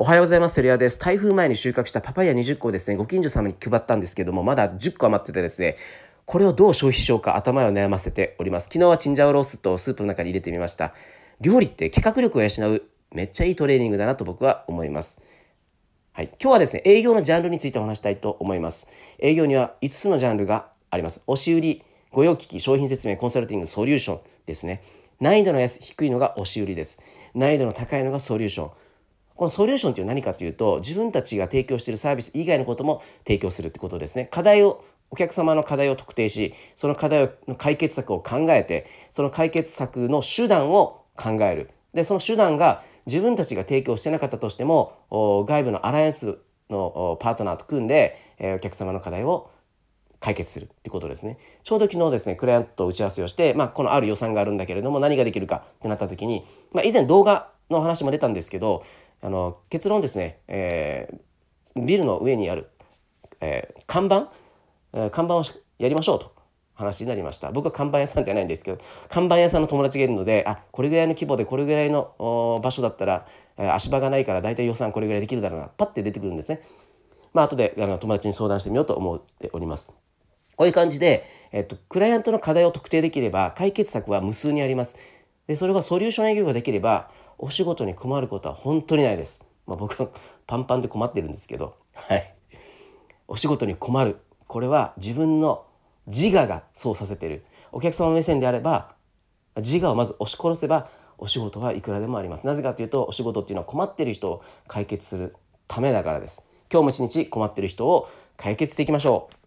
おはようございます。テリアです。台風前に収穫したパパイヤ20個をですね、ご近所様に配ったんですけども、まだ10個余っててですね、これをどう消費しようか頭を悩ませております。昨日はチンジャオロースとスープの中に入れてみました。料理って企画力を養うめっちゃいいトレーニングだなと僕は思います。はい、今日はですね、営業のジャンルについてお話したいと思います。営業には5つのジャンルがあります。押し売り、御用機器、商品説明、コンサルティング、ソリューションですね。難易度の安低いのが押し売りです。難易度の高いのがソリューション。このソリューションっていうのは何かというと自分たちが提供しているサービス以外のことも提供するってことですね課題をお客様の課題を特定しその課題の解決策を考えてその解決策の手段を考えるでその手段が自分たちが提供してなかったとしても外部のアライアンスのパートナーと組んでお客様の課題を解決するってことですね。ちょうど昨日ですね、クライアントと打ち合わせをして、まあ、このある予算があるんだけれども、何ができるかってなった時に、まあ、以前動画の話も出たんですけど、あの結論ですね、えー、ビルの上にある、えー、看板、えー、看板をやりましょうと話になりました僕は看板屋さんじゃないんですけど看板屋さんの友達がいるのであこれぐらいの規模でこれぐらいの場所だったら、えー、足場がないから大体予算これぐらいできるだろうなパッて出てくるんですね。まあ後であの友達に相談してみようと思っております。こういう感じで、えっと、クライアントの課題を特定できれば解決策は無数にあります。でそれがソリューション営業ができればお仕事に困ることは本当にないです。まあ、僕はパンパンで困ってるんですけど、はい。お仕事に困る。これは自分の自我がそうさせてる。お客様目線であれば、自我をまず押し殺せば、お仕事はいくらでもあります。なぜかというと、お仕事っていうのは困ってる人を解決するためだからです。今日も一日困ってる人を解決していきましょう。